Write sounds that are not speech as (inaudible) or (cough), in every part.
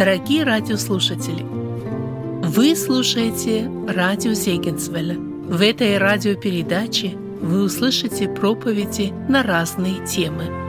Дорогие радиослушатели, вы слушаете радио Зегенсвелля. В этой радиопередаче вы услышите проповеди на разные темы.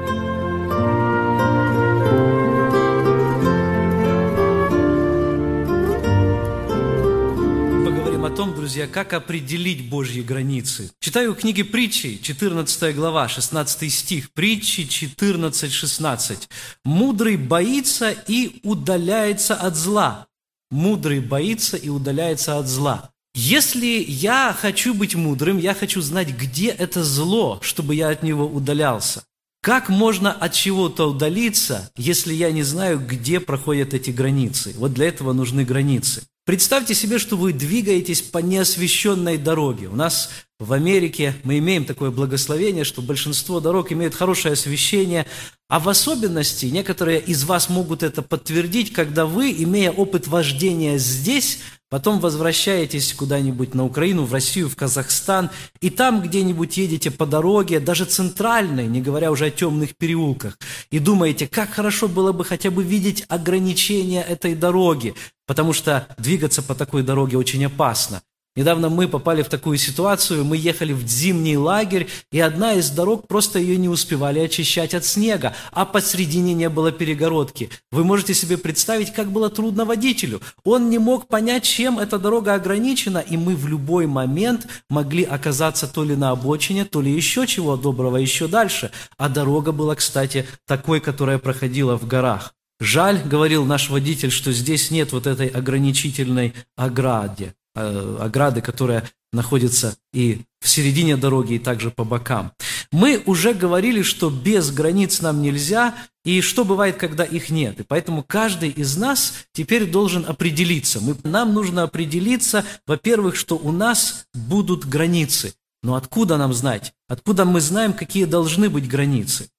Друзья, как определить Божьи границы. Читаю книги притчи, 14 глава, 16 стих, притчи 14-16. «Мудрый боится и удаляется от зла, мудрый боится и удаляется от зла. Если я хочу быть мудрым, я хочу знать, где это зло, чтобы я от него удалялся. Как можно от чего-то удалиться, если я не знаю, где проходят эти границы? Вот для этого нужны границы. Представьте себе, что вы двигаетесь по неосвещенной дороге. У нас в Америке мы имеем такое благословение, что большинство дорог имеют хорошее освещение, а в особенности некоторые из вас могут это подтвердить, когда вы, имея опыт вождения здесь, потом возвращаетесь куда-нибудь на Украину, в Россию, в Казахстан, и там где-нибудь едете по дороге, даже центральной, не говоря уже о темных переулках, и думаете, как хорошо было бы хотя бы видеть ограничения этой дороги, потому что двигаться по такой дороге очень опасно. Недавно мы попали в такую ситуацию, мы ехали в зимний лагерь, и одна из дорог просто ее не успевали очищать от снега, а посредине не было перегородки. Вы можете себе представить, как было трудно водителю. Он не мог понять, чем эта дорога ограничена, и мы в любой момент могли оказаться то ли на обочине, то ли еще чего доброго, еще дальше. А дорога была, кстати, такой, которая проходила в горах. Жаль, говорил наш водитель, что здесь нет вот этой ограничительной ограде. Э, ограды, которая находится и в середине дороги, и также по бокам. Мы уже говорили, что без границ нам нельзя, и что бывает, когда их нет. И поэтому каждый из нас теперь должен определиться. Мы, нам нужно определиться, во-первых, что у нас будут границы. Но откуда нам знать? Откуда мы знаем, какие должны быть границы?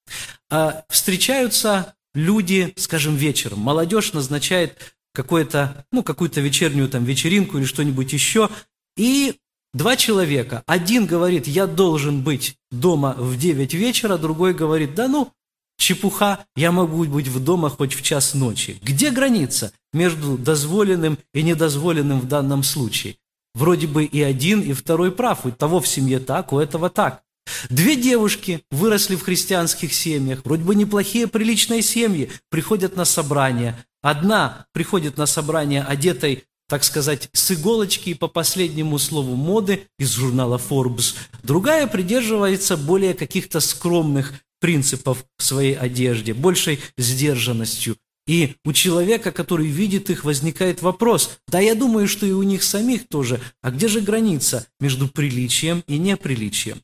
А, встречаются люди, скажем, вечером. Молодежь назначает какое-то, ну, какую-то вечернюю там вечеринку или что-нибудь еще, и два человека, один говорит, я должен быть дома в 9 вечера, другой говорит, да ну, чепуха, я могу быть в дома хоть в час ночи. Где граница между дозволенным и недозволенным в данном случае? Вроде бы и один, и второй прав, у того в семье так, у этого так. Две девушки выросли в христианских семьях, вроде бы неплохие, приличные семьи, приходят на собрание. Одна приходит на собрание одетой, так сказать, с иголочки и по последнему слову моды из журнала Forbes. Другая придерживается более каких-то скромных принципов в своей одежде, большей сдержанностью. И у человека, который видит их, возникает вопрос, да я думаю, что и у них самих тоже, а где же граница между приличием и неприличием?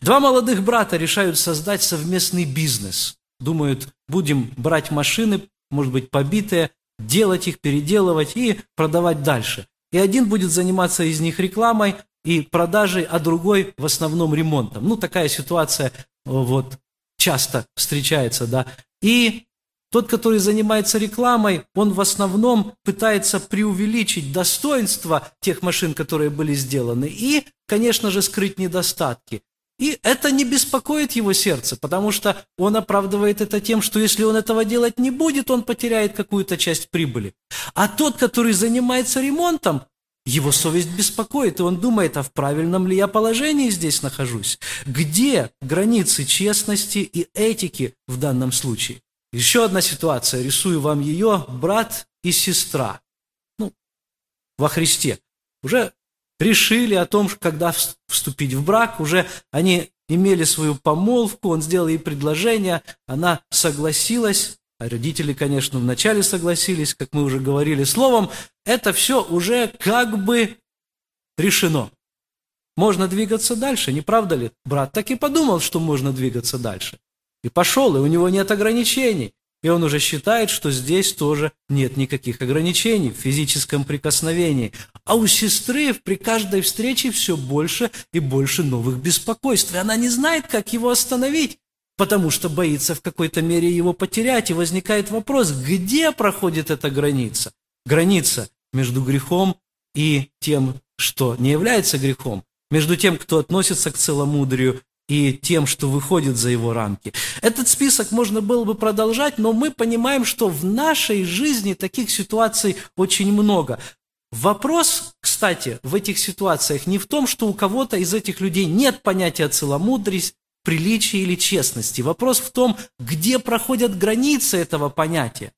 Два молодых брата решают создать совместный бизнес. Думают, будем брать машины, может быть, побитые, делать их, переделывать и продавать дальше. И один будет заниматься из них рекламой и продажей, а другой в основном ремонтом. Ну, такая ситуация вот часто встречается, да. И тот, который занимается рекламой, он в основном пытается преувеличить достоинства тех машин, которые были сделаны, и, конечно же, скрыть недостатки. И это не беспокоит его сердце, потому что он оправдывает это тем, что если он этого делать не будет, он потеряет какую-то часть прибыли. А тот, который занимается ремонтом, его совесть беспокоит, и он думает, а в правильном ли я положении здесь нахожусь? Где границы честности и этики в данном случае? Еще одна ситуация, рисую вам ее, брат и сестра. Ну, во Христе. Уже решили о том, когда вступить в брак, уже они имели свою помолвку, он сделал ей предложение, она согласилась, а родители, конечно, вначале согласились, как мы уже говорили. Словом, это все уже как бы решено. Можно двигаться дальше, не правда ли? Брат так и подумал, что можно двигаться дальше. И пошел, и у него нет ограничений. И он уже считает, что здесь тоже нет никаких ограничений в физическом прикосновении. А у сестры при каждой встрече все больше и больше новых беспокойств. И она не знает, как его остановить, потому что боится в какой-то мере его потерять. И возникает вопрос, где проходит эта граница? Граница между грехом и тем, что не является грехом. Между тем, кто относится к целомудрию и тем, что выходит за его рамки. Этот список можно было бы продолжать, но мы понимаем, что в нашей жизни таких ситуаций очень много. Вопрос, кстати, в этих ситуациях не в том, что у кого-то из этих людей нет понятия целомудрия, приличия или честности. Вопрос в том, где проходят границы этого понятия.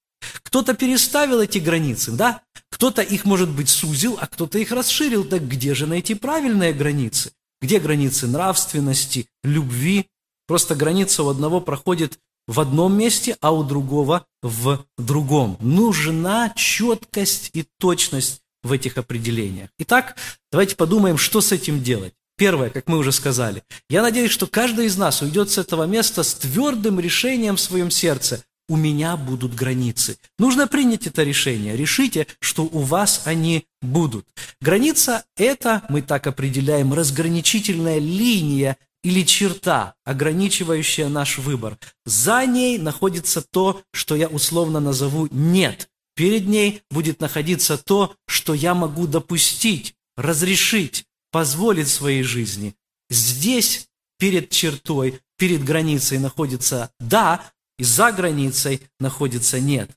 Кто-то переставил эти границы, да? Кто-то их, может быть, сузил, а кто-то их расширил. Так где же найти правильные границы? Где границы нравственности, любви? Просто граница у одного проходит в одном месте, а у другого в другом. Нужна четкость и точность в этих определениях. Итак, давайте подумаем, что с этим делать. Первое, как мы уже сказали, я надеюсь, что каждый из нас уйдет с этого места с твердым решением в своем сердце у меня будут границы. Нужно принять это решение. Решите, что у вас они будут. Граница – это, мы так определяем, разграничительная линия или черта, ограничивающая наш выбор. За ней находится то, что я условно назову «нет». Перед ней будет находиться то, что я могу допустить, разрешить, позволить своей жизни. Здесь, перед чертой, перед границей находится «да», и за границей находится «нет».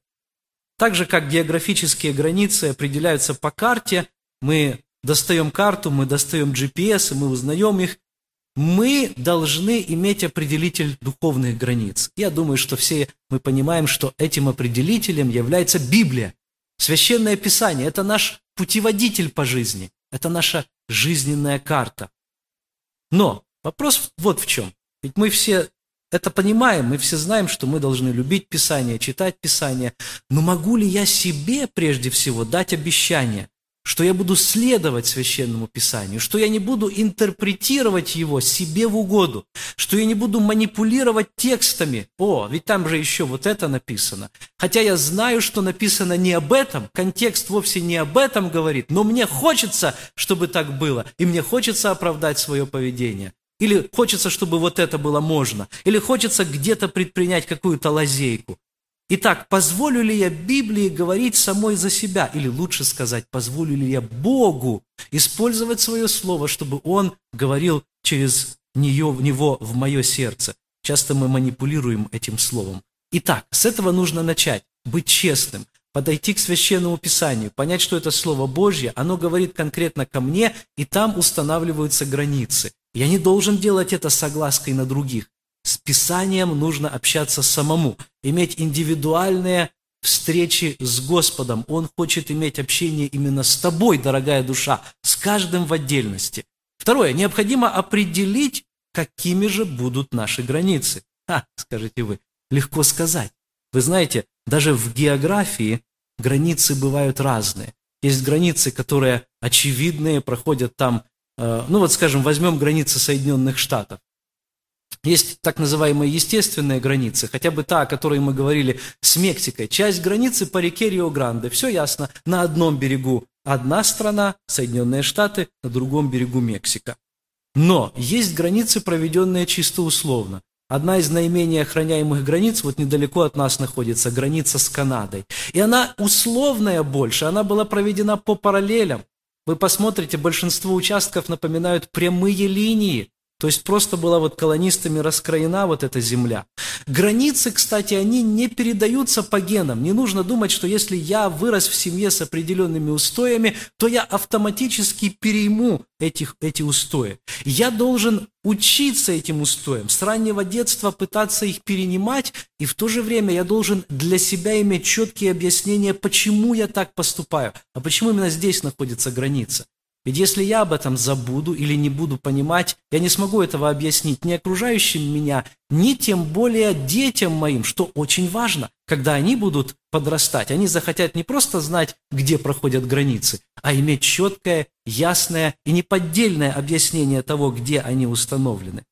Так же, как географические границы определяются по карте, мы достаем карту, мы достаем GPS, и мы узнаем их, мы должны иметь определитель духовных границ. Я думаю, что все мы понимаем, что этим определителем является Библия. Священное Писание – это наш путеводитель по жизни, это наша жизненная карта. Но вопрос вот в чем. Ведь мы все это понимаем, мы все знаем, что мы должны любить Писание, читать Писание. Но могу ли я себе прежде всего дать обещание, что я буду следовать Священному Писанию, что я не буду интерпретировать его себе в угоду, что я не буду манипулировать текстами. О, ведь там же еще вот это написано. Хотя я знаю, что написано не об этом, контекст вовсе не об этом говорит, но мне хочется, чтобы так было, и мне хочется оправдать свое поведение. Или хочется, чтобы вот это было можно. Или хочется где-то предпринять какую-то лазейку. Итак, позволю ли я Библии говорить самой за себя? Или лучше сказать, позволю ли я Богу использовать свое слово, чтобы Он говорил через нее, в него в мое сердце? Часто мы манипулируем этим словом. Итак, с этого нужно начать. Быть честным, подойти к Священному Писанию, понять, что это Слово Божье, оно говорит конкретно ко мне, и там устанавливаются границы. Я не должен делать это с соглаской на других. С Писанием нужно общаться самому, иметь индивидуальные встречи с Господом. Он хочет иметь общение именно с тобой, дорогая душа, с каждым в отдельности. Второе. Необходимо определить, какими же будут наши границы. А, скажете вы, легко сказать. Вы знаете, даже в географии границы бывают разные. Есть границы, которые очевидные, проходят там ну вот, скажем, возьмем границы Соединенных Штатов. Есть так называемые естественные границы, хотя бы та, о которой мы говорили с Мексикой. Часть границы по реке Рио-Гранде. Все ясно. На одном берегу одна страна, Соединенные Штаты, на другом берегу Мексика. Но есть границы, проведенные чисто условно. Одна из наименее охраняемых границ вот недалеко от нас находится, граница с Канадой. И она условная больше, она была проведена по параллелям. Вы посмотрите, большинство участков напоминают прямые линии, то есть просто была вот колонистами раскроена вот эта земля. Границы, кстати, они не передаются по генам. Не нужно думать, что если я вырос в семье с определенными устоями, то я автоматически перейму этих, эти устои. Я должен учиться этим устоям, с раннего детства пытаться их перенимать, и в то же время я должен для себя иметь четкие объяснения, почему я так поступаю, а почему именно здесь находится граница. Ведь если я об этом забуду или не буду понимать, я не смогу этого объяснить ни окружающим меня, ни тем более детям моим, что очень важно. Когда они будут подрастать, они захотят не просто знать, где проходят границы, а иметь четкое, ясное и неподдельное объяснение того, где они установлены.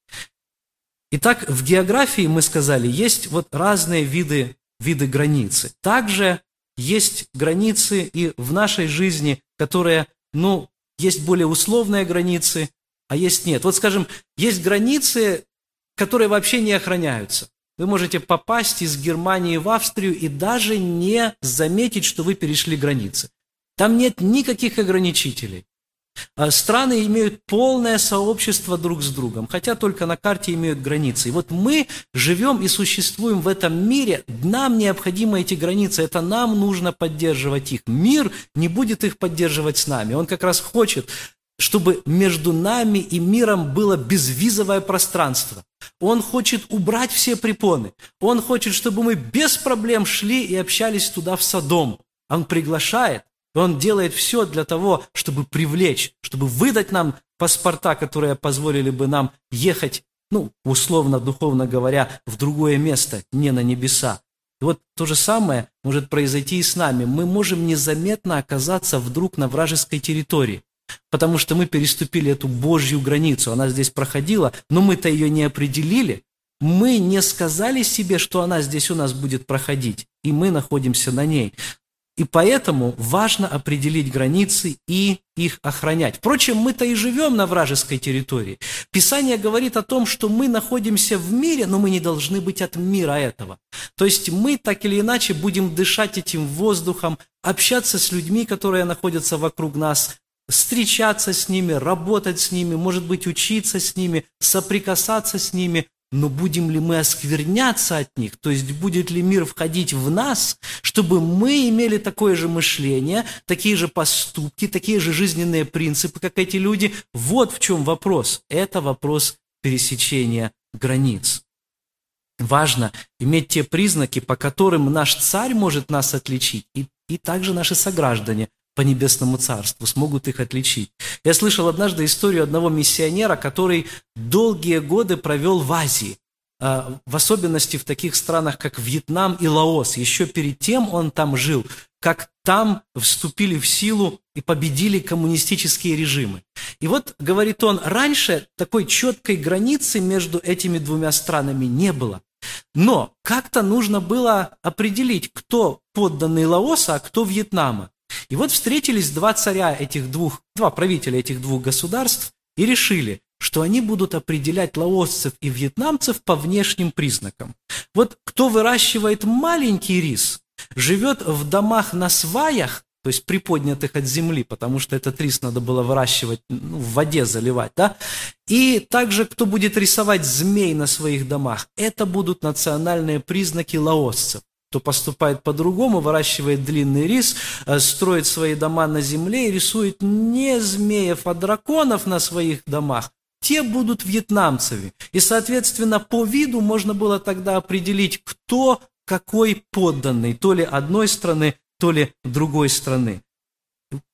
Итак, в географии, мы сказали, есть вот разные виды, виды границы. Также есть границы и в нашей жизни, которые, ну, есть более условные границы, а есть нет. Вот, скажем, есть границы, которые вообще не охраняются. Вы можете попасть из Германии в Австрию и даже не заметить, что вы перешли границы. Там нет никаких ограничителей. А страны имеют полное сообщество друг с другом, хотя только на карте имеют границы. И вот мы живем и существуем в этом мире, нам необходимы эти границы, это нам нужно поддерживать их. Мир не будет их поддерживать с нами. Он как раз хочет, чтобы между нами и миром было безвизовое пространство. Он хочет убрать все препоны. Он хочет, чтобы мы без проблем шли и общались туда в Содом. Он приглашает. Он делает все для того, чтобы привлечь, чтобы выдать нам паспорта, которые позволили бы нам ехать, ну, условно, духовно говоря, в другое место, не на небеса. И вот то же самое может произойти и с нами. Мы можем незаметно оказаться вдруг на вражеской территории, потому что мы переступили эту Божью границу. Она здесь проходила, но мы-то ее не определили. Мы не сказали себе, что она здесь у нас будет проходить, и мы находимся на ней. И поэтому важно определить границы и их охранять. Впрочем, мы-то и живем на вражеской территории. Писание говорит о том, что мы находимся в мире, но мы не должны быть от мира этого. То есть мы так или иначе будем дышать этим воздухом, общаться с людьми, которые находятся вокруг нас, встречаться с ними, работать с ними, может быть, учиться с ними, соприкасаться с ними, но будем ли мы оскверняться от них? То есть будет ли мир входить в нас, чтобы мы имели такое же мышление, такие же поступки, такие же жизненные принципы, как эти люди? Вот в чем вопрос. Это вопрос пересечения границ. Важно иметь те признаки, по которым наш царь может нас отличить, и, и также наши сограждане – по небесному царству, смогут их отличить. Я слышал однажды историю одного миссионера, который долгие годы провел в Азии, а, в особенности в таких странах, как Вьетнам и Лаос. Еще перед тем он там жил, как там вступили в силу и победили коммунистические режимы. И вот, говорит он, раньше такой четкой границы между этими двумя странами не было. Но как-то нужно было определить, кто подданный Лаоса, а кто Вьетнама. И вот встретились два царя этих двух, два правителя этих двух государств и решили, что они будут определять лаосцев и вьетнамцев по внешним признакам. Вот кто выращивает маленький рис, живет в домах на сваях, то есть приподнятых от земли, потому что этот рис надо было выращивать, ну, в воде заливать, да? И также, кто будет рисовать змей на своих домах, это будут национальные признаки лаосцев кто поступает по-другому, выращивает длинный рис, э, строит свои дома на земле и рисует не змеев, а драконов на своих домах, те будут вьетнамцами. И, соответственно, по виду можно было тогда определить, кто какой подданный, то ли одной страны, то ли другой страны.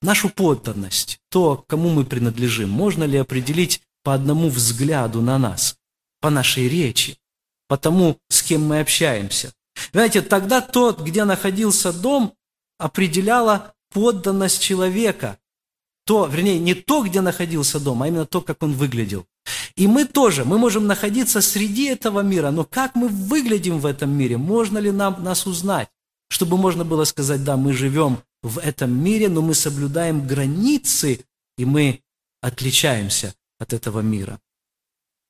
Нашу подданность, то, кому мы принадлежим, можно ли определить по одному взгляду на нас, по нашей речи, по тому, с кем мы общаемся. Знаете, тогда тот, где находился дом, определяла подданность человека. То, вернее, не то, где находился дом, а именно то, как он выглядел. И мы тоже, мы можем находиться среди этого мира, но как мы выглядим в этом мире? Можно ли нам нас узнать? Чтобы можно было сказать, да, мы живем в этом мире, но мы соблюдаем границы, и мы отличаемся от этого мира.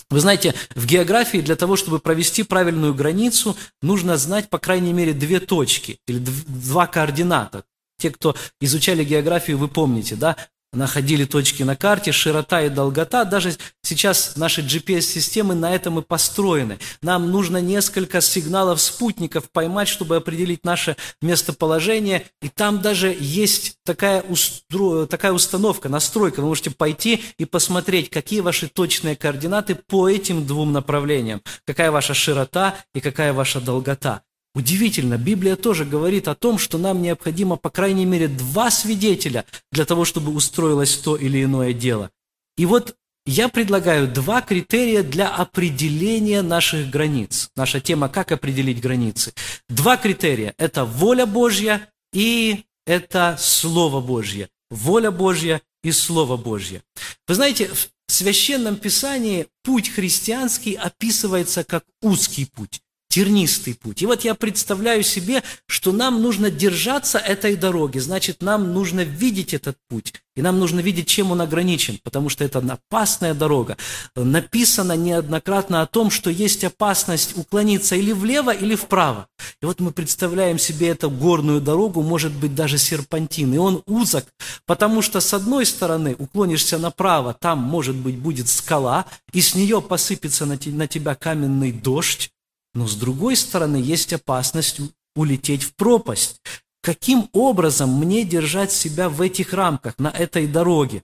Вы знаете, в географии для того, чтобы провести правильную границу, нужно знать, по крайней мере, две точки или два координата. Те, кто изучали географию, вы помните, да? Находили точки на карте, широта и долгота. Даже сейчас наши GPS-системы на этом и построены. Нам нужно несколько сигналов спутников поймать, чтобы определить наше местоположение. И там даже есть такая, устро... такая установка, настройка. Вы можете пойти и посмотреть, какие ваши точные координаты по этим двум направлениям. Какая ваша широта и какая ваша долгота. Удивительно, Библия тоже говорит о том, что нам необходимо по крайней мере два свидетеля для того, чтобы устроилось то или иное дело. И вот я предлагаю два критерия для определения наших границ. Наша тема «Как определить границы». Два критерия – это воля Божья и это Слово Божье. Воля Божья и Слово Божье. Вы знаете, в Священном Писании путь христианский описывается как узкий путь тернистый путь. И вот я представляю себе, что нам нужно держаться этой дороги, значит, нам нужно видеть этот путь, и нам нужно видеть, чем он ограничен, потому что это опасная дорога. Написано неоднократно о том, что есть опасность уклониться или влево, или вправо. И вот мы представляем себе эту горную дорогу, может быть, даже серпантин, и он узок, потому что с одной стороны уклонишься направо, там, может быть, будет скала, и с нее посыпется на тебя каменный дождь, но с другой стороны есть опасность улететь в пропасть. Каким образом мне держать себя в этих рамках, на этой дороге?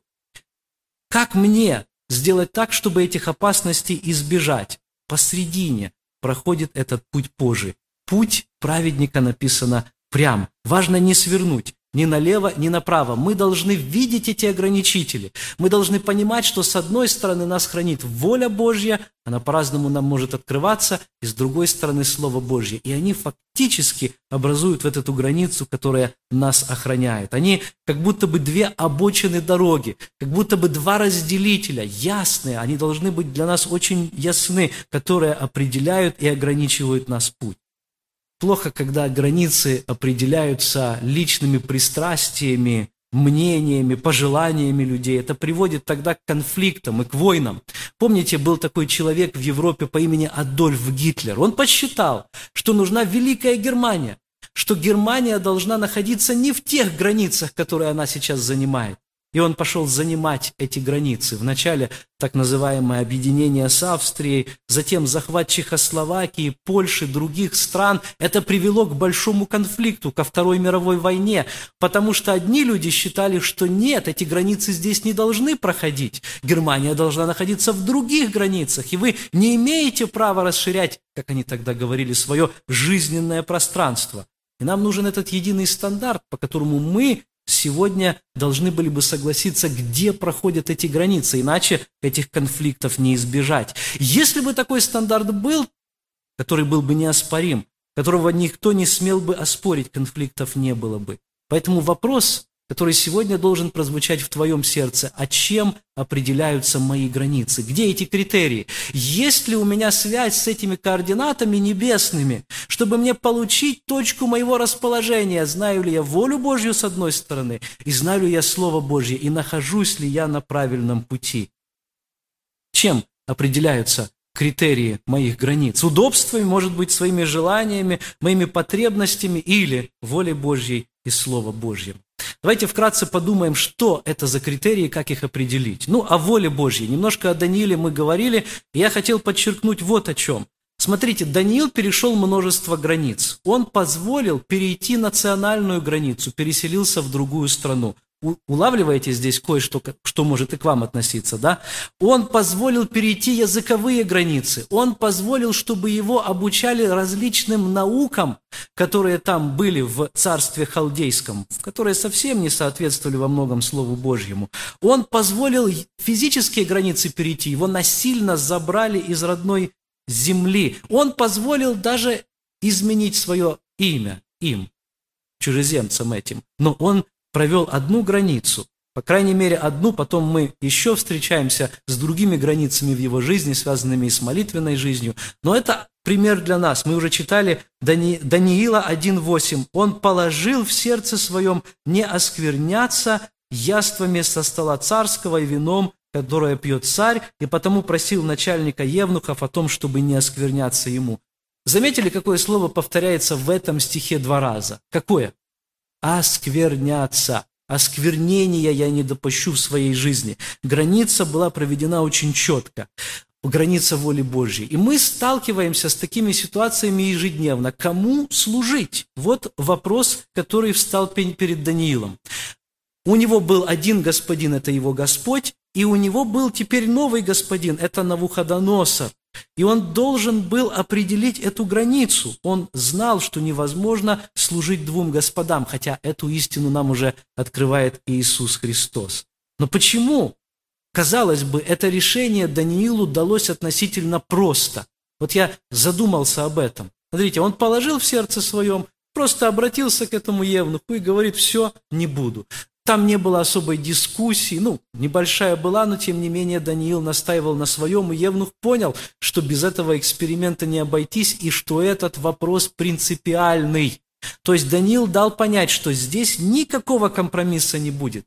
Как мне сделать так, чтобы этих опасностей избежать? Посредине проходит этот путь Божий. Путь праведника написано прям. Важно не свернуть ни налево, ни направо. Мы должны видеть эти ограничители. Мы должны понимать, что с одной стороны нас хранит воля Божья, она по-разному нам может открываться, и с другой стороны Слово Божье. И они фактически образуют вот эту границу, которая нас охраняет. Они как будто бы две обочины дороги, как будто бы два разделителя, ясные, они должны быть для нас очень ясны, которые определяют и ограничивают нас путь. Плохо, когда границы определяются личными пристрастиями, мнениями, пожеланиями людей. Это приводит тогда к конфликтам и к войнам. Помните, был такой человек в Европе по имени Адольф Гитлер. Он посчитал, что нужна Великая Германия, что Германия должна находиться не в тех границах, которые она сейчас занимает, и он пошел занимать эти границы. Вначале так называемое объединение с Австрией, затем захват Чехословакии, Польши, других стран. Это привело к большому конфликту, ко Второй мировой войне, потому что одни люди считали, что нет, эти границы здесь не должны проходить. Германия должна находиться в других границах, и вы не имеете права расширять, как они тогда говорили, свое жизненное пространство. И нам нужен этот единый стандарт, по которому мы сегодня должны были бы согласиться, где проходят эти границы, иначе этих конфликтов не избежать. Если бы такой стандарт был, который был бы неоспорим, которого никто не смел бы оспорить, конфликтов не было бы. Поэтому вопрос который сегодня должен прозвучать в твоем сердце. А чем определяются мои границы? Где эти критерии? Есть ли у меня связь с этими координатами небесными, чтобы мне получить точку моего расположения? Знаю ли я волю Божью с одной стороны, и знаю ли я Слово Божье, и нахожусь ли я на правильном пути? Чем определяются критерии моих границ? Удобствами, может быть, своими желаниями, моими потребностями или волей Божьей и Слова Божьим. Давайте вкратце подумаем, что это за критерии, как их определить. Ну, о воле Божьей. Немножко о Данииле мы говорили, я хотел подчеркнуть вот о чем. Смотрите, Даниил перешел множество границ. Он позволил перейти национальную границу, переселился в другую страну улавливаете здесь кое-что, что может и к вам относиться, да? Он позволил перейти языковые границы. Он позволил, чтобы его обучали различным наукам, которые там были в царстве халдейском, которые совсем не соответствовали во многом Слову Божьему. Он позволил физические границы перейти. Его насильно забрали из родной земли. Он позволил даже изменить свое имя им, чужеземцам этим. Но он провел одну границу, по крайней мере одну, потом мы еще встречаемся с другими границами в его жизни, связанными и с молитвенной жизнью. Но это пример для нас. Мы уже читали Дани... Даниила 1.8. «Он положил в сердце своем не оскверняться яствами со стола царского и вином, которое пьет царь, и потому просил начальника Евнухов о том, чтобы не оскверняться ему». Заметили, какое слово повторяется в этом стихе два раза? Какое? Оскверняться. Осквернения я не допущу в своей жизни. Граница была проведена очень четко. Граница воли Божьей. И мы сталкиваемся с такими ситуациями ежедневно. Кому служить? Вот вопрос, который встал перед Даниилом. У него был один господин, это его Господь, и у него был теперь новый господин, это Навуходоносор. И он должен был определить эту границу. Он знал, что невозможно служить двум господам, хотя эту истину нам уже открывает Иисус Христос. Но почему? Казалось бы, это решение Даниилу далось относительно просто. Вот я задумался об этом. Смотрите, он положил в сердце своем, просто обратился к этому евнуху и говорит, все, не буду. Там не было особой дискуссии, ну, небольшая была, но тем не менее Даниил настаивал на своем, и Евнух понял, что без этого эксперимента не обойтись, и что этот вопрос принципиальный. То есть Даниил дал понять, что здесь никакого компромисса не будет.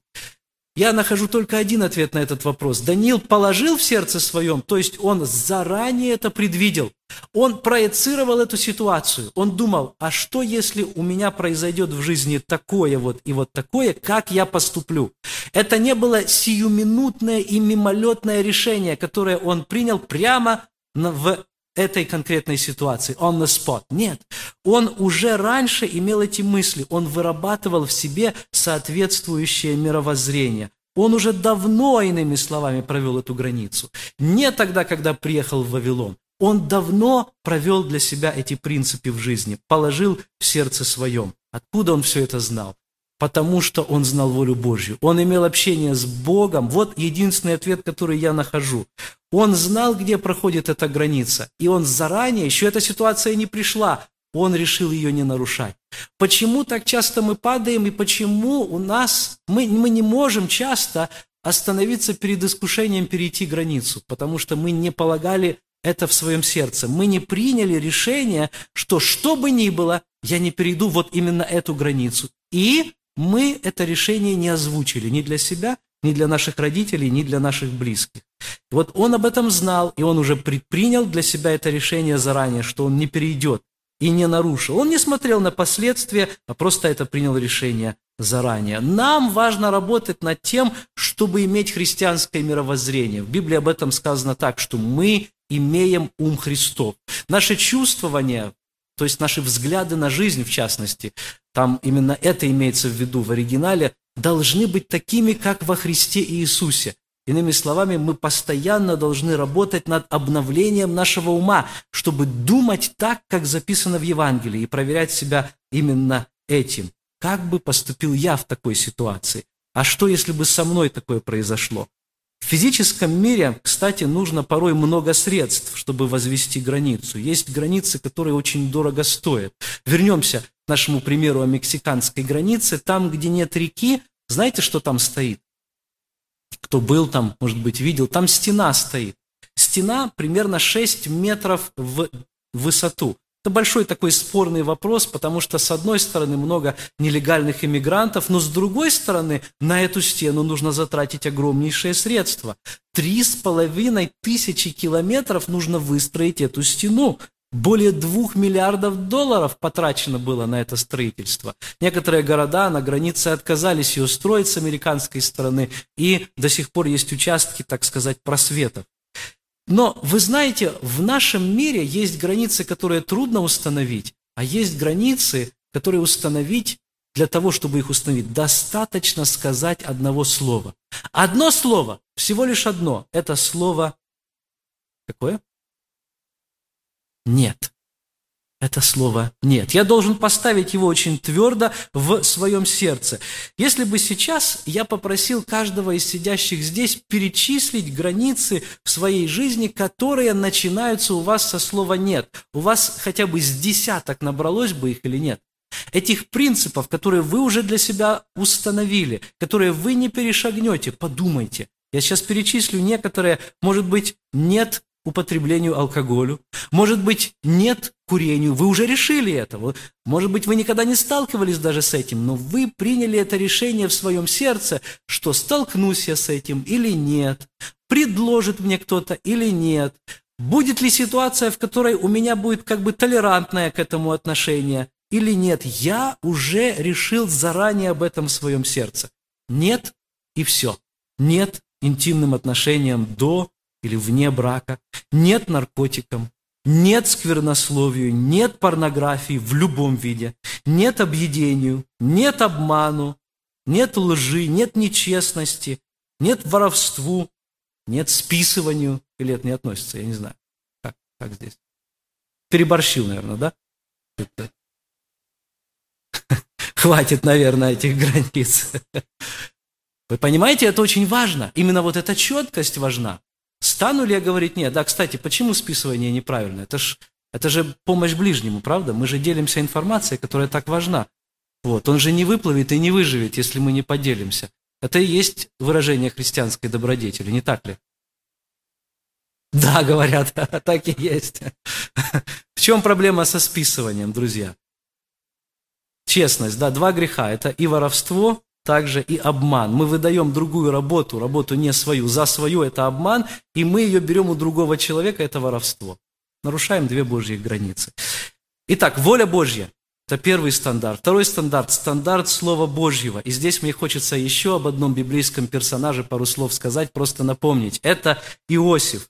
Я нахожу только один ответ на этот вопрос. Даниил положил в сердце своем, то есть он заранее это предвидел. Он проецировал эту ситуацию. Он думал, а что если у меня произойдет в жизни такое вот и вот такое, как я поступлю? Это не было сиюминутное и мимолетное решение, которое он принял прямо в этой конкретной ситуации, on the spot. Нет, он уже раньше имел эти мысли, он вырабатывал в себе соответствующее мировоззрение. Он уже давно, иными словами, провел эту границу. Не тогда, когда приехал в Вавилон. Он давно провел для себя эти принципы в жизни, положил в сердце своем. Откуда он все это знал? Потому что он знал волю Божью. Он имел общение с Богом. Вот единственный ответ, который я нахожу. Он знал, где проходит эта граница. И он заранее, еще эта ситуация не пришла, он решил ее не нарушать. Почему так часто мы падаем и почему у нас, мы, мы не можем часто остановиться перед искушением перейти границу? Потому что мы не полагали это в своем сердце. Мы не приняли решение, что что бы ни было, я не перейду вот именно эту границу. И мы это решение не озвучили ни для себя, ни для наших родителей, ни для наших близких. вот он об этом знал, и он уже предпринял для себя это решение заранее, что он не перейдет и не нарушил. Он не смотрел на последствия, а просто это принял решение заранее. Нам важно работать над тем, чтобы иметь христианское мировоззрение. В Библии об этом сказано так, что мы имеем ум Христов. Наше чувствование, то есть наши взгляды на жизнь, в частности, там именно это имеется в виду в оригинале, должны быть такими, как во Христе Иисусе. Иными словами, мы постоянно должны работать над обновлением нашего ума, чтобы думать так, как записано в Евангелии, и проверять себя именно этим. Как бы поступил я в такой ситуации? А что, если бы со мной такое произошло? В физическом мире, кстати, нужно порой много средств, чтобы возвести границу. Есть границы, которые очень дорого стоят. Вернемся к нашему примеру о мексиканской границе. Там, где нет реки, знаете, что там стоит? кто был там, может быть, видел, там стена стоит. Стена примерно 6 метров в высоту. Это большой такой спорный вопрос, потому что с одной стороны много нелегальных иммигрантов, но с другой стороны на эту стену нужно затратить огромнейшие средства. Три с половиной тысячи километров нужно выстроить эту стену. Более двух миллиардов долларов потрачено было на это строительство. Некоторые города на границе отказались ее строить с американской стороны, и до сих пор есть участки, так сказать, просветов. Но вы знаете, в нашем мире есть границы, которые трудно установить, а есть границы, которые установить для того, чтобы их установить, достаточно сказать одного слова. Одно слово, всего лишь одно, это слово какое? нет. Это слово «нет». Я должен поставить его очень твердо в своем сердце. Если бы сейчас я попросил каждого из сидящих здесь перечислить границы в своей жизни, которые начинаются у вас со слова «нет», у вас хотя бы с десяток набралось бы их или нет? Этих принципов, которые вы уже для себя установили, которые вы не перешагнете, подумайте. Я сейчас перечислю некоторые, может быть, нет употреблению алкоголю, может быть, нет курению, вы уже решили это, может быть, вы никогда не сталкивались даже с этим, но вы приняли это решение в своем сердце, что столкнусь я с этим или нет, предложит мне кто-то или нет, будет ли ситуация, в которой у меня будет как бы толерантное к этому отношение или нет, я уже решил заранее об этом в своем сердце. Нет и все. Нет интимным отношениям до или вне брака, нет наркотикам, нет сквернословию, нет порнографии в любом виде, нет объедению, нет обману, нет лжи, нет нечестности, нет воровству, нет списыванию, или это не относится, я не знаю, как, как здесь. Переборщил, наверное, да? (laughs) Хватит, наверное, этих границ. (laughs) Вы понимаете, это очень важно. Именно вот эта четкость важна. Стану ли я говорить нет? Да, кстати, почему списывание неправильно? Это же это же помощь ближнему, правда? Мы же делимся информацией, которая так важна. Вот. Он же не выплывет и не выживет, если мы не поделимся. Это и есть выражение христианской добродетели, не так ли? Да, говорят, (laughs) так и есть. В чем проблема со списыванием, друзья? Честность, да, два греха. Это и воровство, также и обман. Мы выдаем другую работу, работу не свою, за свою это обман, и мы ее берем у другого человека, это воровство. Нарушаем две Божьи границы. Итак, воля Божья – это первый стандарт. Второй стандарт – стандарт Слова Божьего. И здесь мне хочется еще об одном библейском персонаже пару слов сказать, просто напомнить. Это Иосиф.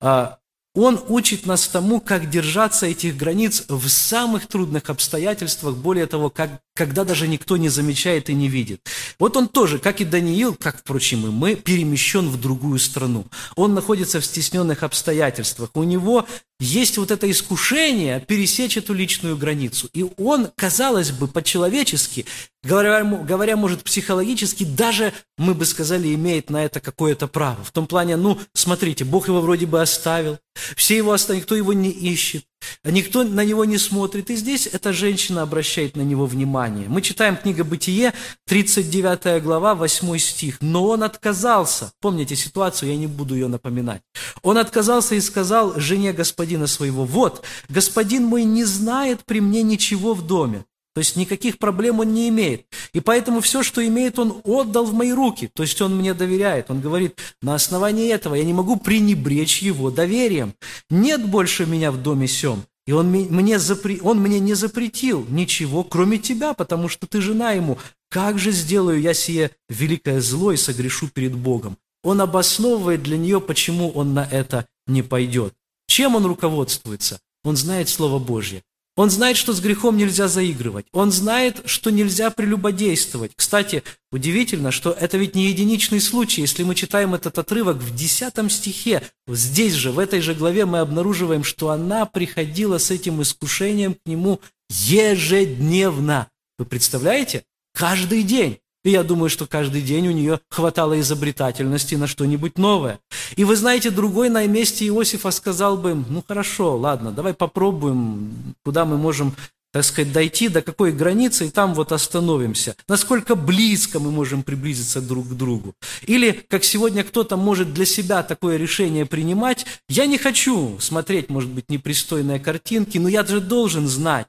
А, он учит нас тому, как держаться этих границ в самых трудных обстоятельствах, более того, как, когда даже никто не замечает и не видит. Вот он тоже, как и Даниил, как, впрочем, и мы, перемещен в другую страну. Он находится в стесненных обстоятельствах. У него есть вот это искушение пересечь эту личную границу. И он, казалось бы, по-человечески, говоря, говоря, может, психологически, даже, мы бы сказали, имеет на это какое-то право. В том плане, ну, смотрите, Бог его вроде бы оставил, все его оставили, никто его не ищет, никто на него не смотрит. И здесь эта женщина обращает на него внимание. Мы читаем книга «Бытие», 39 глава, 8 стих. «Но он отказался». Помните ситуацию, я не буду ее напоминать. «Он отказался и сказал жене господина своего, «Вот, господин мой не знает при мне ничего в доме, то есть никаких проблем он не имеет. И поэтому все, что имеет, он отдал в мои руки. То есть он мне доверяет. Он говорит, на основании этого я не могу пренебречь его доверием. Нет больше меня в доме сем. И он мне, запре... он мне не запретил ничего, кроме тебя, потому что ты жена ему. Как же сделаю я сие великое зло и согрешу перед Богом? Он обосновывает для нее, почему он на это не пойдет. Чем он руководствуется? Он знает Слово Божье. Он знает, что с грехом нельзя заигрывать. Он знает, что нельзя прелюбодействовать. Кстати, удивительно, что это ведь не единичный случай. Если мы читаем этот отрывок в 10 стихе, здесь же, в этой же главе мы обнаруживаем, что она приходила с этим искушением к нему ежедневно. Вы представляете? Каждый день. И я думаю, что каждый день у нее хватало изобретательности на что-нибудь новое. И вы знаете, другой на месте Иосифа сказал бы, ну хорошо, ладно, давай попробуем, куда мы можем, так сказать, дойти, до какой границы, и там вот остановимся. Насколько близко мы можем приблизиться друг к другу. Или, как сегодня кто-то может для себя такое решение принимать, я не хочу смотреть, может быть, непристойные картинки, но я же должен знать,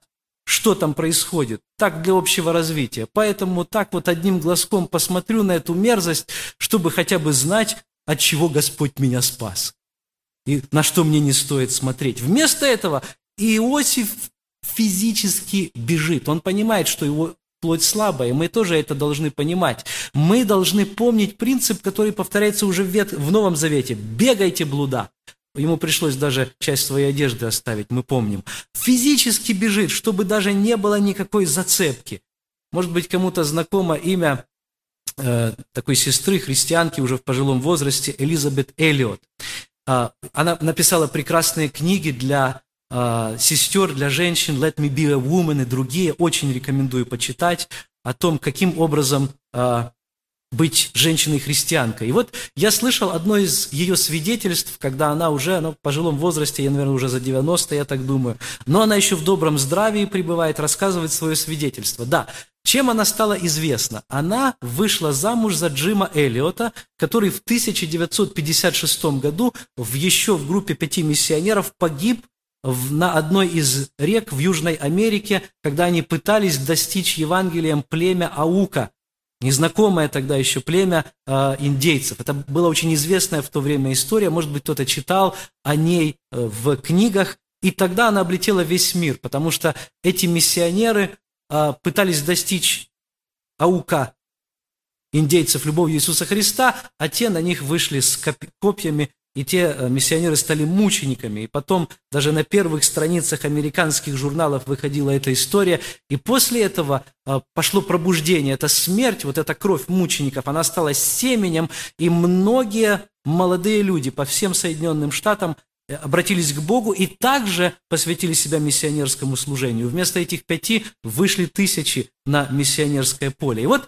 что там происходит, так для общего развития. Поэтому так вот одним глазком посмотрю на эту мерзость, чтобы хотя бы знать, от чего Господь меня спас. И на что мне не стоит смотреть. Вместо этого Иосиф физически бежит. Он понимает, что его плоть слабая, и мы тоже это должны понимать. Мы должны помнить принцип, который повторяется уже в, в Новом Завете. Бегайте, блуда. Ему пришлось даже часть своей одежды оставить, мы помним. Физически бежит, чтобы даже не было никакой зацепки. Может быть, кому-то знакомо имя э, такой сестры, христианки уже в пожилом возрасте, Элизабет Эллиот. Э, она написала прекрасные книги для э, сестер, для женщин, «Let me be a woman» и другие. Очень рекомендую почитать о том, каким образом э, быть женщиной-христианкой. И вот я слышал одно из ее свидетельств, когда она уже, она в пожилом возрасте, я, наверное, уже за 90, я так думаю, но она еще в добром здравии пребывает, рассказывает свое свидетельство. Да, чем она стала известна? Она вышла замуж за Джима Эллиота, который в 1956 году в еще в группе пяти миссионеров погиб в, на одной из рек в Южной Америке, когда они пытались достичь Евангелием племя Аука, незнакомое тогда еще племя э, индейцев. Это была очень известная в то время история, может быть, кто-то читал о ней э, в книгах, и тогда она облетела весь мир, потому что эти миссионеры э, пытались достичь аука индейцев любовью Иисуса Христа, а те на них вышли с копьями и те э, миссионеры стали мучениками. И потом даже на первых страницах американских журналов выходила эта история. И после этого э, пошло пробуждение. Эта смерть, вот эта кровь мучеников, она стала семенем. И многие молодые люди по всем Соединенным Штатам э, обратились к Богу и также посвятили себя миссионерскому служению. Вместо этих пяти вышли тысячи на миссионерское поле. И вот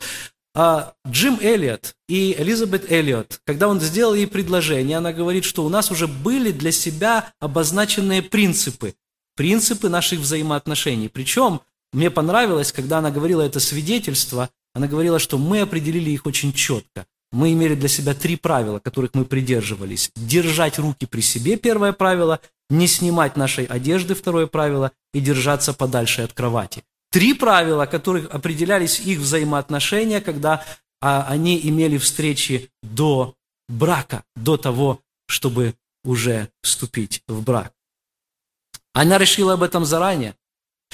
а Джим Эллиот и Элизабет Эллиот, когда он сделал ей предложение, она говорит, что у нас уже были для себя обозначенные принципы, принципы наших взаимоотношений. Причем мне понравилось, когда она говорила это свидетельство, она говорила, что мы определили их очень четко. Мы имели для себя три правила, которых мы придерживались. Держать руки при себе, первое правило, не снимать нашей одежды, второе правило, и держаться подальше от кровати. Три правила, которых определялись их взаимоотношения, когда а, они имели встречи до брака, до того, чтобы уже вступить в брак. Она решила об этом заранее.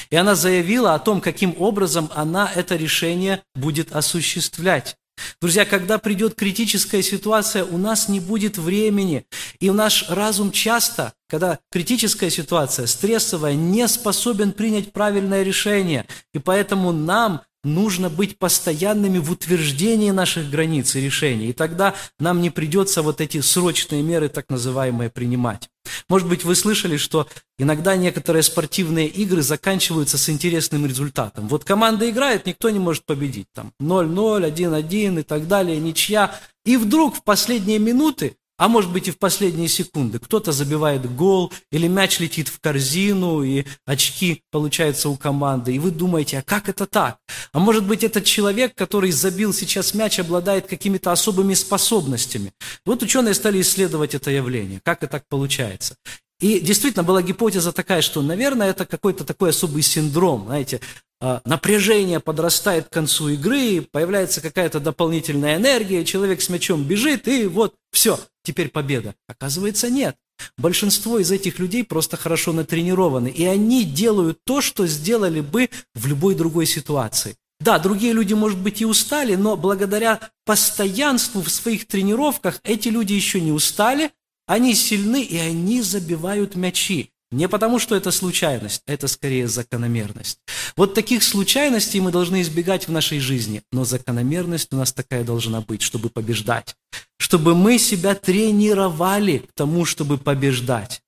И она заявила о том, каким образом она это решение будет осуществлять. Друзья, когда придет критическая ситуация, у нас не будет времени. И наш разум часто, когда критическая ситуация, стрессовая, не способен принять правильное решение. И поэтому нам нужно быть постоянными в утверждении наших границ и решений. И тогда нам не придется вот эти срочные меры, так называемые, принимать. Может быть, вы слышали, что иногда некоторые спортивные игры заканчиваются с интересным результатом. Вот команда играет, никто не может победить. Там 0-0, 1-1 и так далее, ничья. И вдруг в последние минуты а может быть и в последние секунды. Кто-то забивает гол, или мяч летит в корзину, и очки получаются у команды. И вы думаете, а как это так? А может быть этот человек, который забил сейчас мяч, обладает какими-то особыми способностями. Вот ученые стали исследовать это явление, как это так получается. И действительно была гипотеза такая, что, наверное, это какой-то такой особый синдром, знаете, а, напряжение подрастает к концу игры, появляется какая-то дополнительная энергия, человек с мячом бежит, и вот все, теперь победа. Оказывается, нет. Большинство из этих людей просто хорошо натренированы, и они делают то, что сделали бы в любой другой ситуации. Да, другие люди, может быть, и устали, но благодаря постоянству в своих тренировках эти люди еще не устали, они сильны, и они забивают мячи. Не потому, что это случайность, это скорее закономерность. Вот таких случайностей мы должны избегать в нашей жизни, но закономерность у нас такая должна быть, чтобы побеждать. Чтобы мы себя тренировали к тому, чтобы побеждать.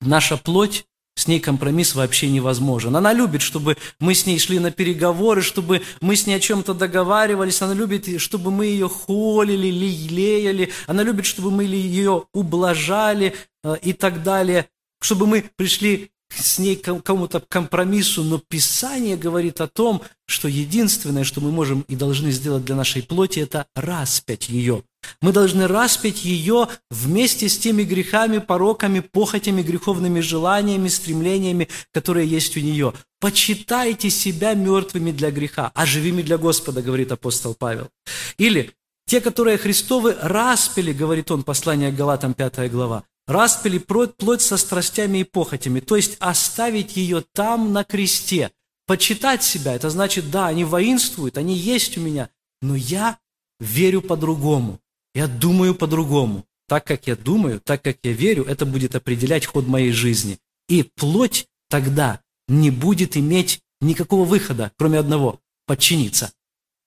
Наша плоть, с ней компромисс вообще невозможен. Она любит, чтобы мы с ней шли на переговоры, чтобы мы с ней о чем-то договаривались. Она любит, чтобы мы ее холили, лелеяли. Она любит, чтобы мы ее ублажали э, и так далее чтобы мы пришли с ней к какому-то компромиссу, но Писание говорит о том, что единственное, что мы можем и должны сделать для нашей плоти, это распять ее. Мы должны распять ее вместе с теми грехами, пороками, похотями, греховными желаниями, стремлениями, которые есть у нее. Почитайте себя мертвыми для греха, а живыми для Господа, говорит апостол Павел. Или те, которые Христовы распили, говорит он, послание Галатам, 5 глава, распили плоть со страстями и похотями, то есть оставить ее там на кресте. Почитать себя, это значит, да, они воинствуют, они есть у меня, но я верю по-другому, я думаю по-другому. Так, как я думаю, так, как я верю, это будет определять ход моей жизни. И плоть тогда не будет иметь никакого выхода, кроме одного – подчиниться.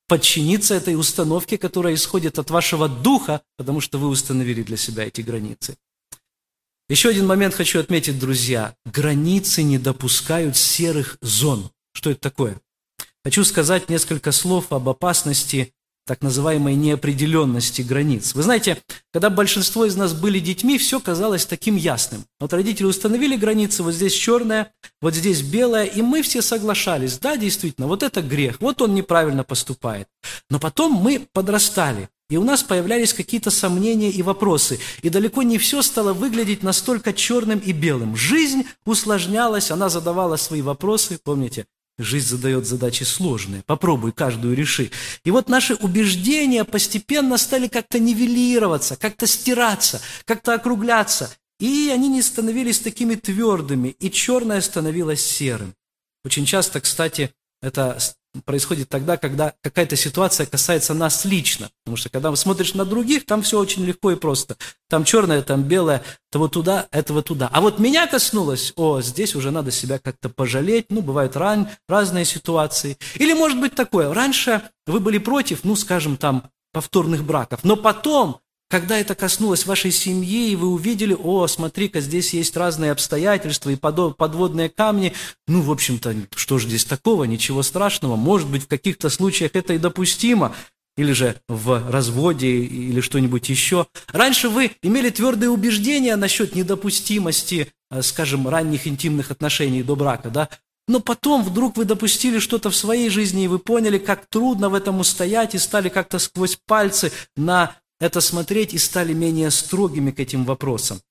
Подчиниться этой установке, которая исходит от вашего духа, потому что вы установили для себя эти границы. Еще один момент хочу отметить, друзья. Границы не допускают серых зон. Что это такое? Хочу сказать несколько слов об опасности так называемой неопределенности границ. Вы знаете, когда большинство из нас были детьми, все казалось таким ясным. Вот родители установили границы, вот здесь черное, вот здесь белое, и мы все соглашались, да, действительно, вот это грех, вот он неправильно поступает. Но потом мы подрастали, и у нас появлялись какие-то сомнения и вопросы. И далеко не все стало выглядеть настолько черным и белым. Жизнь усложнялась, она задавала свои вопросы. Помните, жизнь задает задачи сложные. Попробуй, каждую реши. И вот наши убеждения постепенно стали как-то нивелироваться, как-то стираться, как-то округляться. И они не становились такими твердыми, и черное становилось серым. Очень часто, кстати, это происходит тогда, когда какая-то ситуация касается нас лично. Потому что когда смотришь на других, там все очень легко и просто. Там черное, там белое, того туда, этого туда. А вот меня коснулось, о, здесь уже надо себя как-то пожалеть. Ну, бывают ран, разные ситуации. Или может быть такое, раньше вы были против, ну, скажем, там, повторных браков. Но потом когда это коснулось вашей семьи, и вы увидели, о, смотри-ка, здесь есть разные обстоятельства и подводные камни, ну, в общем-то, что же здесь такого, ничего страшного, может быть, в каких-то случаях это и допустимо, или же в разводе, или что-нибудь еще. Раньше вы имели твердые убеждения насчет недопустимости, э, скажем, ранних интимных отношений до брака, да? но потом вдруг вы допустили что-то в своей жизни, и вы поняли, как трудно в этом устоять, и стали как-то сквозь пальцы на это смотреть, и стали менее строгими к этим вопросам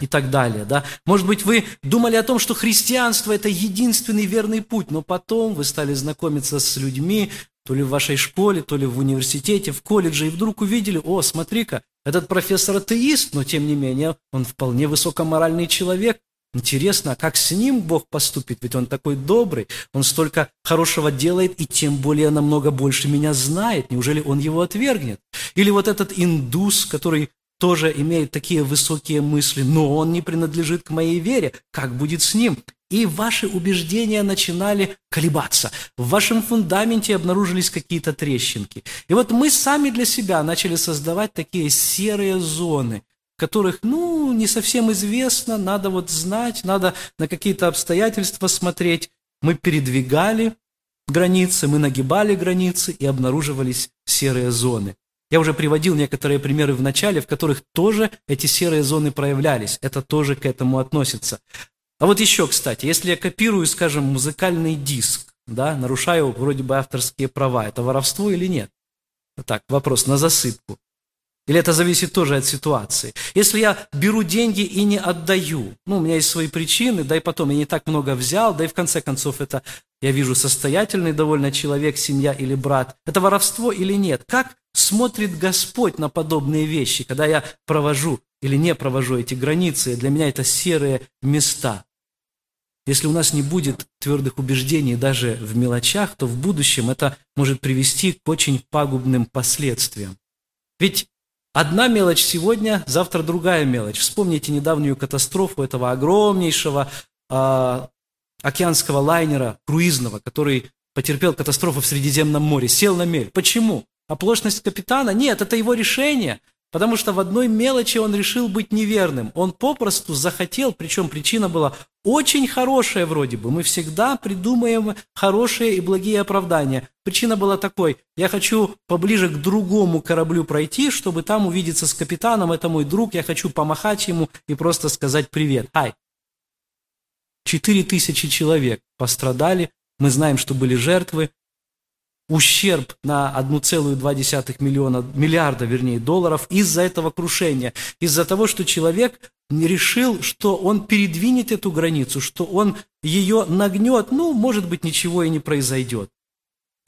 и так далее. Да? Может быть, вы думали о том, что христианство – это единственный верный путь, но потом вы стали знакомиться с людьми, то ли в вашей школе, то ли в университете, в колледже, и вдруг увидели, о, смотри-ка, этот профессор атеист, но тем не менее он вполне высокоморальный человек. Интересно, а как с ним Бог поступит? Ведь он такой добрый, он столько хорошего делает, и тем более намного больше меня знает. Неужели он его отвергнет? Или вот этот индус, который тоже имеет такие высокие мысли, но он не принадлежит к моей вере. Как будет с ним? И ваши убеждения начинали колебаться. В вашем фундаменте обнаружились какие-то трещинки. И вот мы сами для себя начали создавать такие серые зоны, которых, ну, не совсем известно, надо вот знать, надо на какие-то обстоятельства смотреть. Мы передвигали границы, мы нагибали границы, и обнаруживались серые зоны. Я уже приводил некоторые примеры в начале, в которых тоже эти серые зоны проявлялись. Это тоже к этому относится. А вот еще, кстати, если я копирую, скажем, музыкальный диск, да, нарушаю вроде бы авторские права, это воровство или нет? Так, вопрос на засыпку. Или это зависит тоже от ситуации? Если я беру деньги и не отдаю, ну, у меня есть свои причины, да и потом я не так много взял, да и в конце концов это, я вижу, состоятельный довольно человек, семья или брат, это воровство или нет? Как смотрит Господь на подобные вещи, когда я провожу или не провожу эти границы? Для меня это серые места. Если у нас не будет твердых убеждений даже в мелочах, то в будущем это может привести к очень пагубным последствиям. Ведь одна мелочь сегодня, завтра другая мелочь. Вспомните недавнюю катастрофу этого огромнейшего э, океанского лайнера круизного, который потерпел катастрофу в Средиземном море, сел на мель. Почему? Оплошность капитана? Нет, это его решение – Потому что в одной мелочи он решил быть неверным. Он попросту захотел, причем причина была очень хорошая вроде бы. Мы всегда придумаем хорошие и благие оправдания. Причина была такой. Я хочу поближе к другому кораблю пройти, чтобы там увидеться с капитаном. Это мой друг. Я хочу помахать ему и просто сказать привет. Ай. Четыре тысячи человек пострадали. Мы знаем, что были жертвы ущерб на 1,2 миллиона, миллиарда вернее, долларов из-за этого крушения, из-за того, что человек решил, что он передвинет эту границу, что он ее нагнет, ну, может быть, ничего и не произойдет.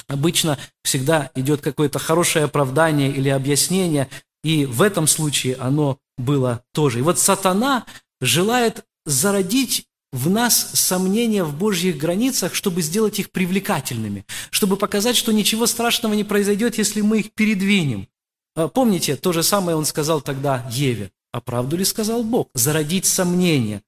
Обычно всегда идет какое-то хорошее оправдание или объяснение, и в этом случае оно было тоже. И вот сатана желает зародить в нас сомнения в Божьих границах, чтобы сделать их привлекательными, чтобы показать, что ничего страшного не произойдет, если мы их передвинем. А, помните, то же самое он сказал тогда Еве. А правду ли сказал Бог? Зародить сомнения.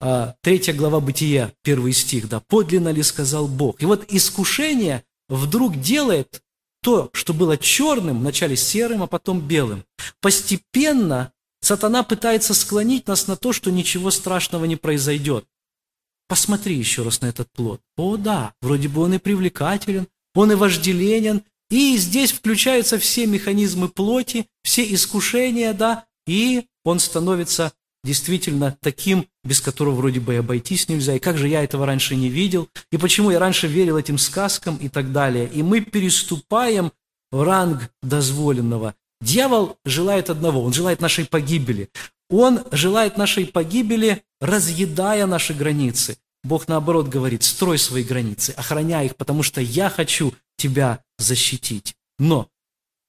А, третья глава Бытия, первый стих, да, подлинно ли сказал Бог? И вот искушение вдруг делает то, что было черным, вначале серым, а потом белым. Постепенно сатана пытается склонить нас на то, что ничего страшного не произойдет. Посмотри еще раз на этот плод. О да, вроде бы он и привлекателен, он и вожделенен, и здесь включаются все механизмы плоти, все искушения, да, и он становится действительно таким, без которого вроде бы и обойтись нельзя, и как же я этого раньше не видел, и почему я раньше верил этим сказкам и так далее. И мы переступаем в ранг дозволенного. Дьявол желает одного, он желает нашей погибели. Он желает нашей погибели, разъедая наши границы. Бог наоборот говорит, строй свои границы, охраняй их, потому что я хочу тебя защитить. Но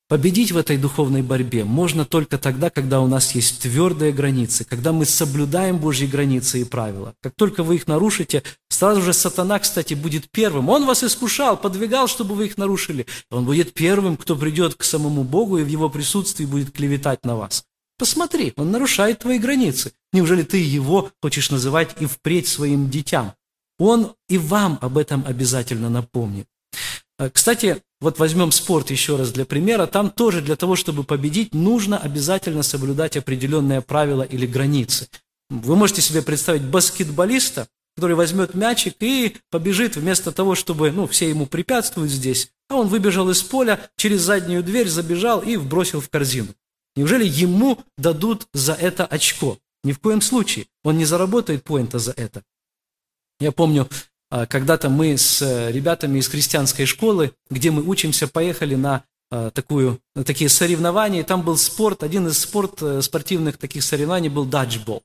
победить в этой духовной борьбе можно только тогда, когда у нас есть твердые границы, когда мы соблюдаем Божьи границы и правила. Как только вы их нарушите, сразу же сатана, кстати, будет первым. Он вас искушал, подвигал, чтобы вы их нарушили. Он будет первым, кто придет к самому Богу и в его присутствии будет клеветать на вас. Посмотри, он нарушает твои границы. Неужели ты его хочешь называть и впредь своим детям? Он и вам об этом обязательно напомнит. А, кстати, вот возьмем спорт еще раз для примера. Там тоже для того, чтобы победить, нужно обязательно соблюдать определенные правила или границы. Вы можете себе представить баскетболиста, который возьмет мячик и побежит вместо того, чтобы, ну, все ему препятствуют здесь, а он выбежал из поля, через заднюю дверь забежал и вбросил в корзину. Неужели ему дадут за это очко? Ни в коем случае. Он не заработает поинта за это. Я помню, а, когда-то мы с э, ребятами из христианской школы, где мы учимся, поехали на а, такую, на такие соревнования, и там был спорт, один из спорт, э, спортивных таких соревнований был даджбол.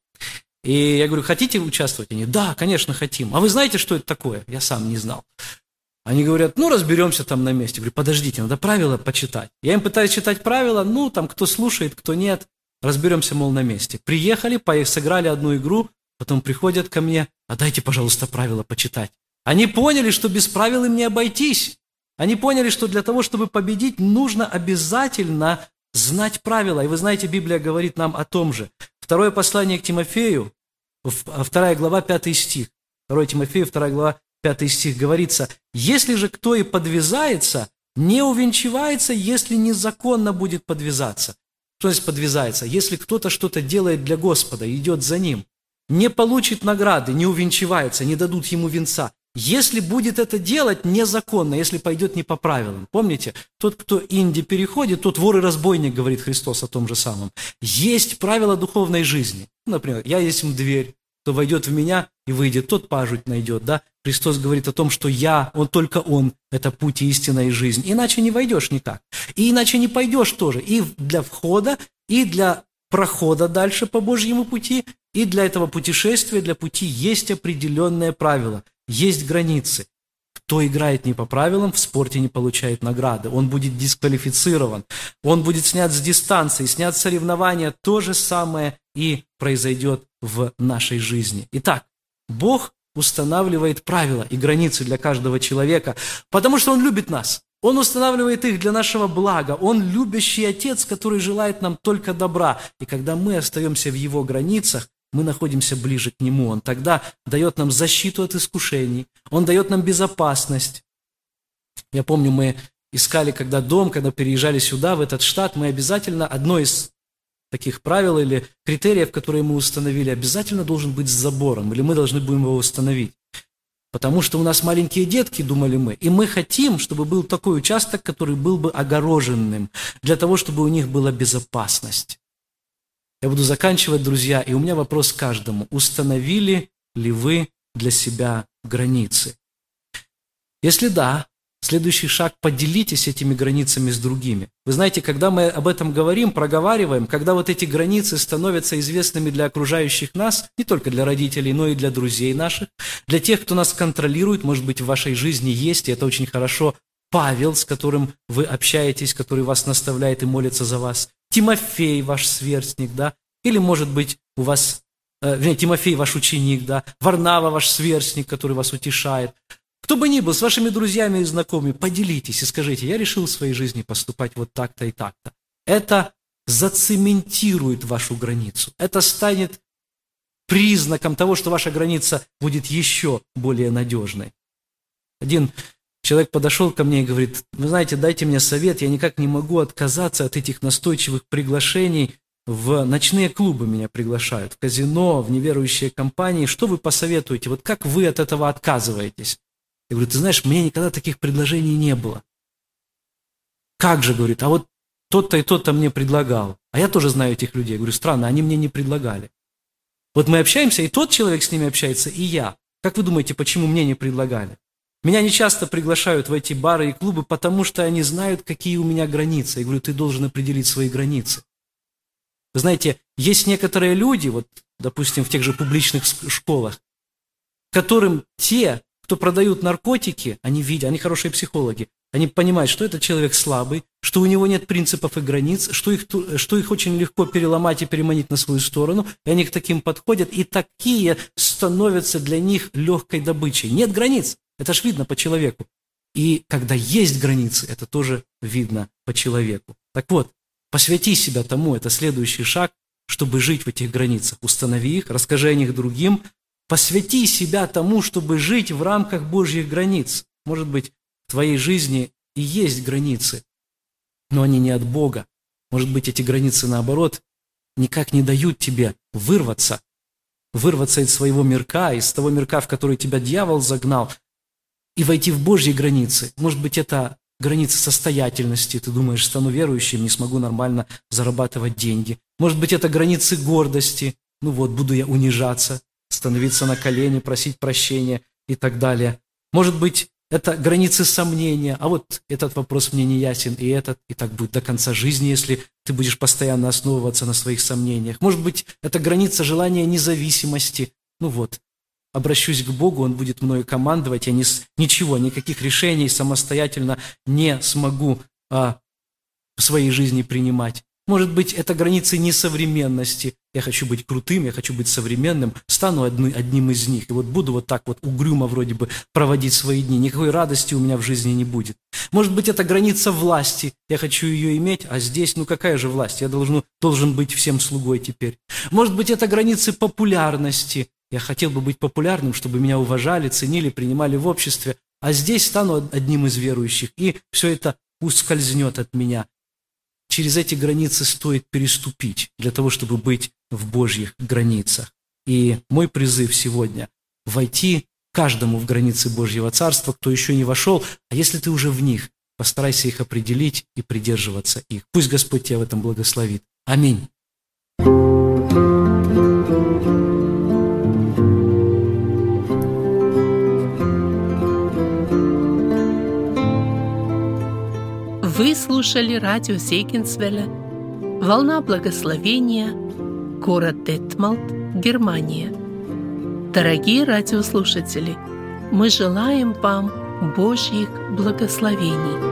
И я говорю, хотите участвовать? Они, да, конечно, хотим. А вы знаете, что это такое? Я сам не знал. Они говорят, ну, разберемся там на месте. Я говорю, подождите, надо правила почитать. Я им пытаюсь читать правила, ну, там, кто слушает, кто нет, разберемся, мол, на месте. Приехали, сыграли одну игру, потом приходят ко мне, а дайте, пожалуйста, правила почитать. Они поняли, что без правил им не обойтись. Они поняли, что для того, чтобы победить, нужно обязательно знать правила. И вы знаете, Библия говорит нам о том же. Второе послание к Тимофею, вторая глава, пятый стих. Второе Тимофею, вторая глава, пятый стих говорится, «Если же кто и подвязается, не увенчивается, если незаконно будет подвязаться». Что значит подвязается? Если кто-то что-то делает для Господа, идет за Ним, не получит награды, не увенчивается, не дадут ему венца. Если будет это делать незаконно, если пойдет не по правилам. Помните, тот, кто Инди переходит, тот вор и разбойник, говорит Христос о том же самом. Есть правила духовной жизни. Например, я есть дверь, кто войдет в меня и выйдет, тот пажуть найдет, да? Христос говорит о том, что я, он только он, это путь истина и жизнь. Иначе не войдешь никак. И иначе не пойдешь тоже. И для входа, и для прохода дальше по Божьему пути, и для этого путешествия, для пути есть определенные правила, есть границы. Кто играет не по правилам, в спорте не получает награды. Он будет дисквалифицирован. Он будет снят с дистанции, снят соревнования. То же самое и произойдет в нашей жизни. Итак, Бог устанавливает правила и границы для каждого человека, потому что Он любит нас. Он устанавливает их для нашего блага. Он любящий Отец, который желает нам только добра. И когда мы остаемся в Его границах, мы находимся ближе к Нему. Он тогда дает нам защиту от искушений. Он дает нам безопасность. Я помню, мы искали, когда дом, когда переезжали сюда, в этот штат, мы обязательно, одно из таких правил или критериев, которые мы установили, обязательно должен быть с забором, или мы должны будем его установить. Потому что у нас маленькие детки, думали мы, и мы хотим, чтобы был такой участок, который был бы огороженным, для того, чтобы у них была безопасность. Я буду заканчивать, друзья, и у меня вопрос каждому. Установили ли вы для себя границы? Если да, Следующий шаг – поделитесь этими границами с другими. Вы знаете, когда мы об этом говорим, проговариваем, когда вот эти границы становятся известными для окружающих нас, не только для родителей, но и для друзей наших, для тех, кто нас контролирует, может быть, в вашей жизни есть, и это очень хорошо, Павел, с которым вы общаетесь, который вас наставляет и молится за вас, Тимофей, ваш сверстник, да, или, может быть, у вас, э, Тимофей, ваш ученик, да, Варнава, ваш сверстник, который вас утешает – кто бы ни был, с вашими друзьями и знакомыми, поделитесь и скажите, я решил в своей жизни поступать вот так-то и так-то. Это зацементирует вашу границу. Это станет признаком того, что ваша граница будет еще более надежной. Один человек подошел ко мне и говорит, вы знаете, дайте мне совет, я никак не могу отказаться от этих настойчивых приглашений в ночные клубы меня приглашают, в казино, в неверующие компании. Что вы посоветуете? Вот как вы от этого отказываетесь? Я говорю, ты знаешь, мне никогда таких предложений не было. Как же, говорит, а вот тот-то и тот-то мне предлагал. А я тоже знаю этих людей. Я говорю, странно, они мне не предлагали. Вот мы общаемся, и тот человек с ними общается, и я. Как вы думаете, почему мне не предлагали? Меня не часто приглашают в эти бары и клубы, потому что они знают, какие у меня границы. Я говорю, ты должен определить свои границы. Вы знаете, есть некоторые люди, вот, допустим, в тех же публичных школах, которым те кто продают наркотики, они видят, они хорошие психологи, они понимают, что этот человек слабый, что у него нет принципов и границ, что их, что их очень легко переломать и переманить на свою сторону, и они к таким подходят, и такие становятся для них легкой добычей. Нет границ, это ж видно по человеку. И когда есть границы, это тоже видно по человеку. Так вот, посвяти себя тому, это следующий шаг, чтобы жить в этих границах. Установи их, расскажи о них другим, Посвяти себя тому, чтобы жить в рамках Божьих границ. Может быть, в твоей жизни и есть границы, но они не от Бога. Может быть, эти границы, наоборот, никак не дают тебе вырваться, вырваться из своего мирка, из того мирка, в который тебя дьявол загнал, и войти в Божьи границы. Может быть, это границы состоятельности. Ты думаешь, стану верующим, не смогу нормально зарабатывать деньги. Может быть, это границы гордости. Ну вот, буду я унижаться становиться на колени, просить прощения. и так далее. Может быть, это границы сомнения, а вот этот вопрос мне не ясен, и этот, и так будет до конца жизни, если ты будешь постоянно основываться на своих сомнениях. Может быть, это граница желания независимости. Ну вот, обращусь к Богу, Он будет мною командовать, я ни, ничего, никаких решений самостоятельно не смогу а, в своей жизни принимать. Может быть, это границы несовременности. Я хочу быть крутым, я хочу быть современным, стану одни, одним из них. И вот буду вот так вот угрюмо вроде бы проводить свои дни. Никакой радости у меня в жизни не будет. Может быть, это граница власти. Я хочу ее иметь, а здесь, ну какая же власть? Я должен, должен быть всем слугой теперь. Может быть, это границы популярности. Я хотел бы быть популярным, чтобы меня уважали, ценили, принимали в обществе. А здесь стану одним из верующих, и все это ускользнет от меня через эти границы стоит переступить для того, чтобы быть в Божьих границах. И мой призыв сегодня – войти каждому в границы Божьего Царства, кто еще не вошел, а если ты уже в них, постарайся их определить и придерживаться их. Пусть Господь тебя в этом благословит. Аминь. Вы слушали радио Сейкинсвеля «Волна благословения», город Детмалт, Германия. Дорогие радиослушатели, мы желаем вам Божьих благословений –